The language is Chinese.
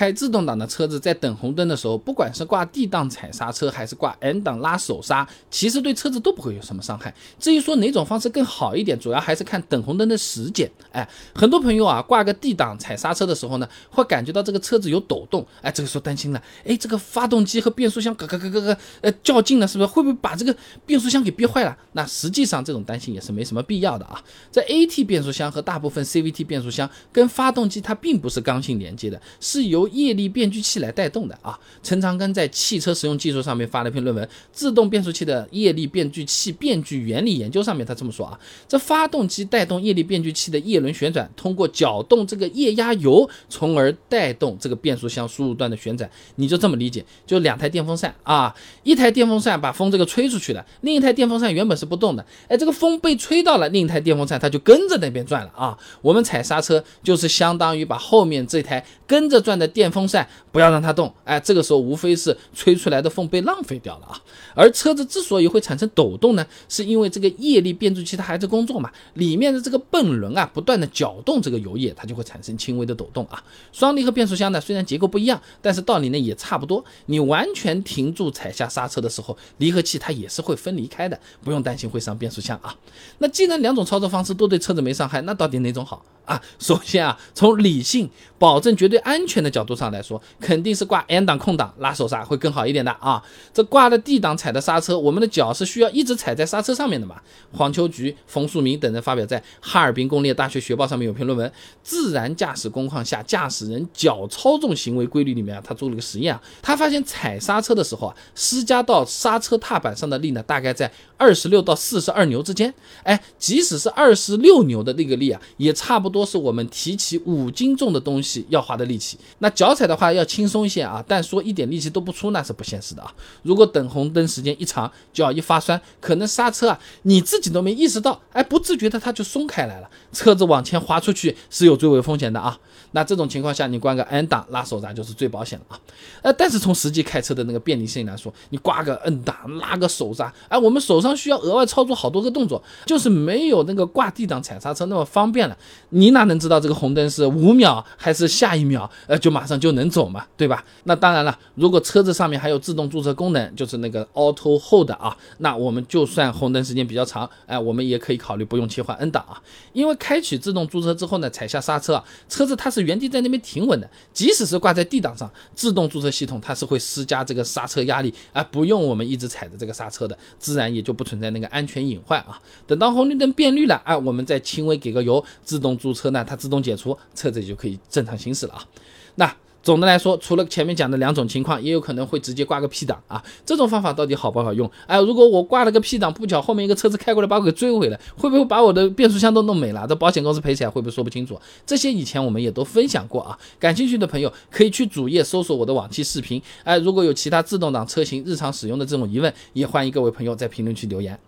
开自动挡的车子在等红灯的时候，不管是挂 D 档踩刹车，还是挂 N 档拉手刹，其实对车子都不会有什么伤害。至于说哪种方式更好一点，主要还是看等红灯的时间。哎，很多朋友啊，挂个 D 档踩刹车的时候呢，会感觉到这个车子有抖动，哎，这个时候担心了，哎，这个发动机和变速箱咯咯咯咯咯，呃，较劲了，是不是会不会把这个变速箱给憋坏了？那实际上这种担心也是没什么必要的啊。在 AT 变速箱和大部分 CVT 变速箱跟发动机它并不是刚性连接的，是由液力变矩器来带动的啊。陈长庚在汽车实用技术上面发了一篇论文《自动变速器的液力变矩器变矩原理研究》，上面他这么说啊：这发动机带动液力变矩器的叶轮旋转，通过搅动这个液压油，从而带动这个变速箱输入段的旋转。你就这么理解，就两台电风扇啊，一台电风扇把风这个吹出去了，另一台电风扇原本是不动的，哎，这个风被吹到了另一台电风扇，它就跟着那边转了啊。我们踩刹车就是相当于把后面这台跟着转的电电风扇不要让它动，哎，这个时候无非是吹出来的风被浪费掉了啊。而车子之所以会产生抖动呢，是因为这个液力变阻器它还在工作嘛，里面的这个泵轮啊不断的搅动这个油液，它就会产生轻微的抖动啊。双离合变速箱呢虽然结构不一样，但是道理呢也差不多。你完全停住踩下刹车的时候，离合器它也是会分离开的，不用担心会伤变速箱啊。那既然两种操作方式都对车子没伤害，那到底哪种好？啊，首先啊，从理性保证绝对安全的角角度上来说，肯定是挂 N 档空档拉手刹会更好一点的啊。这挂了 D 档踩的刹车，我们的脚是需要一直踩在刹车上面的嘛？黄秋菊、冯树明等人发表在哈尔滨工业大学学报上面有篇论文《自然驾驶工况下驾驶人脚操纵行为规律》里面啊，他做了个实验啊，他发现踩刹车的时候啊，施加到刹车踏板上的力呢，大概在二十六到四十二牛之间。哎，即使是二十六牛的那个力啊，也差不多。是我们提起五斤重的东西要花的力气，那脚踩的话要轻松一些啊，但说一点力气都不出那是不现实的啊。如果等红灯时间一长，脚一发酸，可能刹车啊你自己都没意识到，哎，不自觉的它就松开来了，车子往前滑出去是有追尾风险的啊。那这种情况下，你挂个 N 档拉手刹就是最保险了啊。呃，但是从实际开车的那个便利性来说，你挂个 N 档拉个手刹，哎，我们手上需要额外操作好多个动作，就是没有那个挂 D 档踩刹车那么方便了。你哪能知道这个红灯是五秒还是下一秒？呃，就马马上就能走嘛，对吧？那当然了，如果车子上面还有自动驻车功能，就是那个 Auto Hold 啊，那我们就算红灯时间比较长，哎，我们也可以考虑不用切换 N 档啊，因为开启自动驻车之后呢，踩下刹车啊，车子它是。原地在那边停稳的，即使是挂在 D 档上，自动驻车系统它是会施加这个刹车压力，而不用我们一直踩着这个刹车的，自然也就不存在那个安全隐患啊。等到红绿灯变绿了，啊，我们再轻微给个油，自动驻车呢，它自动解除，车子就可以正常行驶了啊。那。总的来说，除了前面讲的两种情况，也有可能会直接挂个 P 档啊。这种方法到底好不好用？哎，如果我挂了个 P 档，不巧后面一个车子开过来把我给追尾了，会不会把我的变速箱都弄没了？这保险公司赔起来会不会说不清楚？这些以前我们也都分享过啊。感兴趣的朋友可以去主页搜索我的往期视频。哎，如果有其他自动挡车型日常使用的这种疑问，也欢迎各位朋友在评论区留言。